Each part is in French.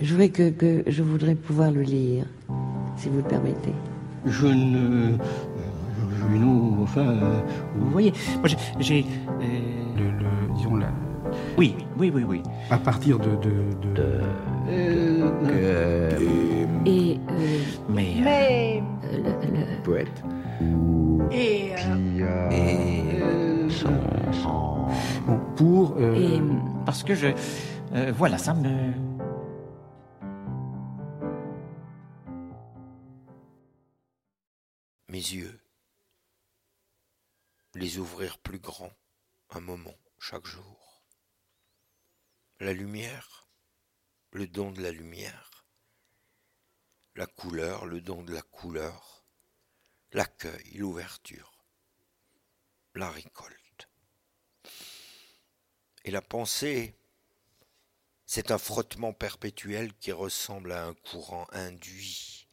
Je voudrais que, que je voudrais pouvoir le lire, si vous le permettez. Je ne. Junot, enfin. euh, Vous voyez, moi j'ai. euh, Le, le- disons la, Oui, oui, oui, oui. à partir de, de, de- euh, Et euh, Mais. euh, Mais. le- le- poète. Et. euh, bon, pour euh, et parce que je. euh, voilà, ça me. Mes yeux, les ouvrir plus grands, un moment, chaque jour. La lumière, le don de la lumière. La couleur, le don de la couleur. L'accueil, l'ouverture. La récolte. Et la pensée, c'est un frottement perpétuel qui ressemble à un courant induit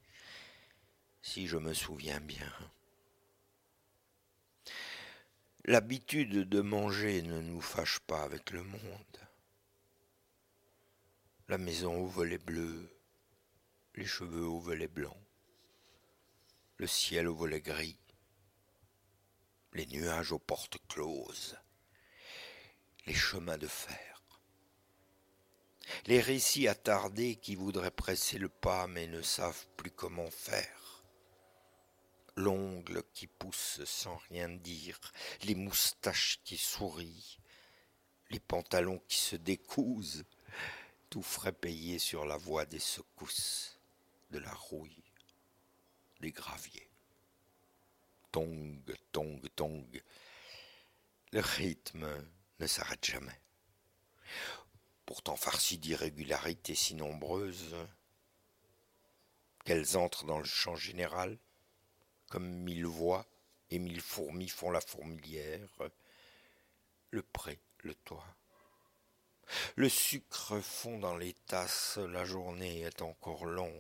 si je me souviens bien. L'habitude de manger ne nous fâche pas avec le monde. La maison aux volets bleus, les cheveux aux volets blancs, le ciel aux volets gris, les nuages aux portes closes, les chemins de fer, les récits attardés qui voudraient presser le pas mais ne savent plus comment faire l'ongle qui pousse sans rien dire, les moustaches qui sourient, les pantalons qui se décousent, tout frais payé sur la voie des secousses, de la rouille, des graviers. Tong, tong, tong. Le rythme ne s'arrête jamais. Pourtant farci d'irrégularités si nombreuses qu'elles entrent dans le champ général, comme mille voix et mille fourmis font la fourmilière, le pré, le toit. Le sucre fond dans les tasses, la journée est encore longue.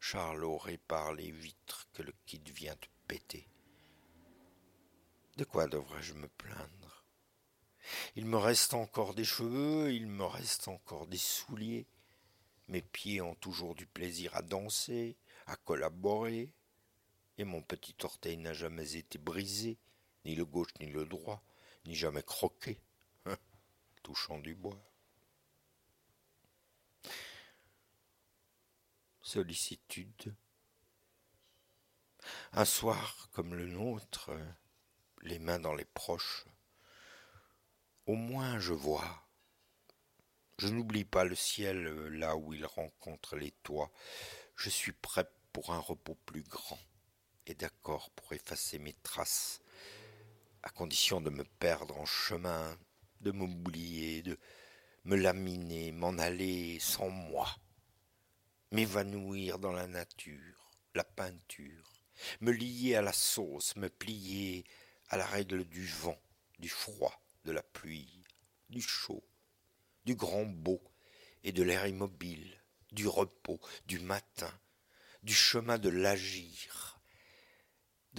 Charlot répare les vitres que le kit vient de péter. De quoi devrais-je me plaindre? Il me reste encore des cheveux, il me reste encore des souliers. Mes pieds ont toujours du plaisir à danser, à collaborer, et mon petit orteil n'a jamais été brisé, ni le gauche ni le droit, ni jamais croqué, hein, touchant du bois. Sollicitude. Un soir comme le nôtre, les mains dans les proches, au moins je vois. Je n'oublie pas le ciel là où il rencontre les toits. Je suis prêt pour un repos plus grand d'accord pour effacer mes traces, à condition de me perdre en chemin, de m'oublier, de me laminer, m'en aller sans moi, m'évanouir dans la nature, la peinture, me lier à la sauce, me plier à la règle du vent, du froid, de la pluie, du chaud, du grand beau et de l'air immobile, du repos, du matin, du chemin de l'agir,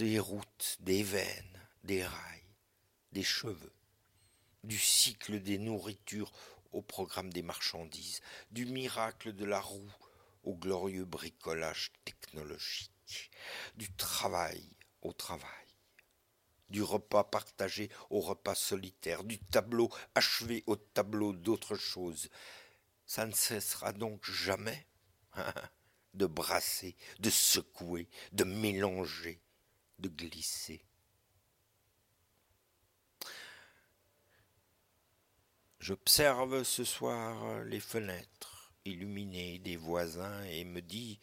des routes, des veines, des rails, des cheveux, du cycle des nourritures au programme des marchandises, du miracle de la roue au glorieux bricolage technologique, du travail au travail, du repas partagé au repas solitaire, du tableau achevé au tableau d'autre chose. Ça ne cessera donc jamais de brasser, de secouer, de mélanger, de glisser. J'observe ce soir les fenêtres illuminées des voisins et me dis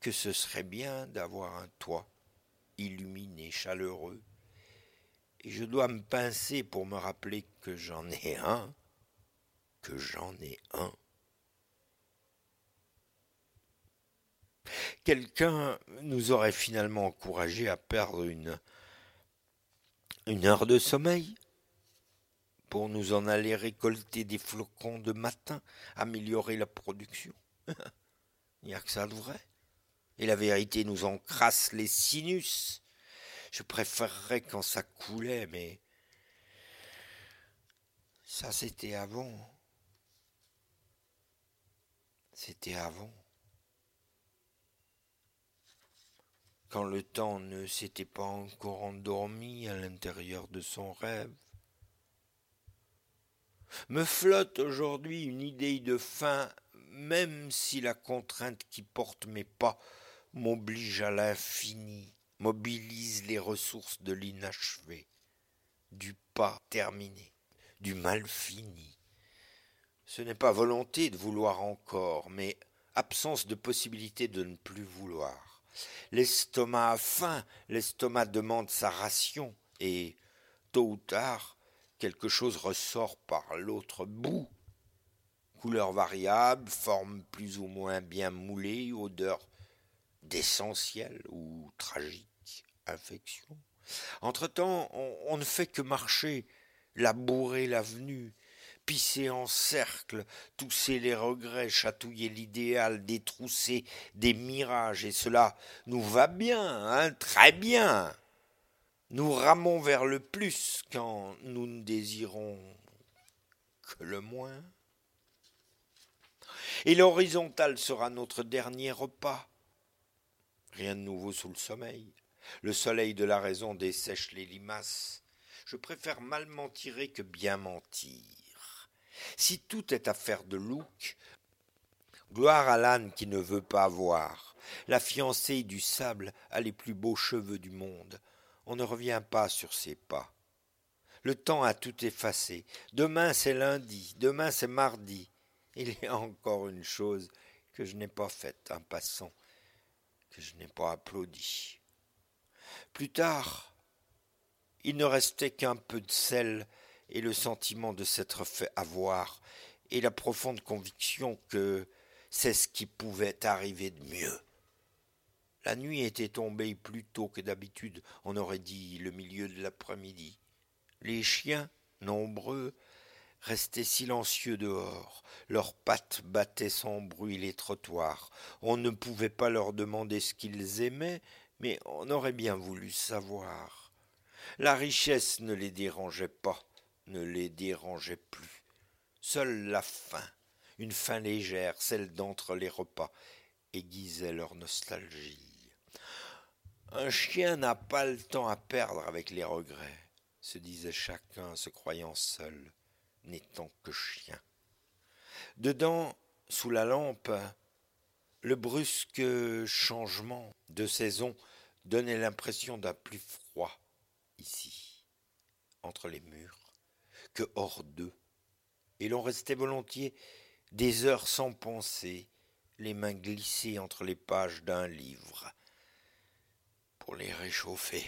que ce serait bien d'avoir un toit illuminé, chaleureux. Et je dois me pincer pour me rappeler que j'en ai un, que j'en ai un. Quelqu'un nous aurait finalement encouragé à perdre une, heure de sommeil pour nous en aller récolter des flocons de matin, améliorer la production? Il n'y a que ça de vrai. Et la vérité nous encrasse les sinus. Je préférerais quand ça coulait, mais ça c'était avant. C'était avant. Quand le temps ne s'était pas encore endormi à l'intérieur de son rêve. Me flotte aujourd'hui une idée de fin, même si la contrainte qui porte mes pas m'oblige à l'infini, mobilise les ressources de l'inachevé, du pas terminé, du mal fini. Ce n'est pas volonté de vouloir encore, mais absence de possibilité de ne plus vouloir. L'estomac a faim, l'estomac demande sa ration, et, tôt ou tard, quelque chose ressort par l'autre bout. Couleur variable, forme plus ou moins bien moulée, odeur d'essentiel ou tragique, infection. Entre-temps, on, on, ne fait que marcher, labourer l'avenue, pisser en cercle, tousser les regrets, chatouiller l'idéal, détrousser des mirages, et cela nous va bien, hein, très bien. Nous ramons vers le plus quand nous ne désirons que le moins. Et l'horizontale sera notre dernier repas. Rien de nouveau sous le sommeil. Le soleil de la raison dessèche les limaces. Je préfère mal m'en tirer que bien mentir. Si tout est affaire de look, gloire à l'âne qui ne veut pas voir. La fiancée du sable a les plus beaux cheveux du monde on ne revient pas sur ses pas. Le temps a tout effacé. Demain c'est lundi, demain c'est mardi. Il y a encore une chose que je n'ai pas faite, un passant, que je n'ai pas applaudi. Plus tard, il ne restait qu'un peu de sel et le sentiment de s'être fait avoir, et la profonde conviction que c'est ce qui pouvait arriver de mieux. La nuit était tombée plus tôt que d'habitude, on aurait dit le milieu de l'après-midi. Les chiens, nombreux, restaient silencieux dehors, leurs pattes battaient sans bruit les trottoirs. On ne pouvait pas leur demander ce qu'ils aimaient, mais on aurait bien voulu savoir. La richesse ne les dérangeait pas, ne les dérangeait plus. Seule la faim, une faim légère, celle d'entre les repas, aiguisait leur nostalgie. Un chien n'a pas le temps à perdre avec les regrets, se disait chacun, se croyant seul, n'étant que chien. Dedans, sous la lampe, le brusque changement de saison donnait l'impression d'un plus froid ici, entre les murs, hors d'eux, et l'on restait volontiers des heures sans penser, les mains glissées entre les pages d'un livre, pour les réchauffer.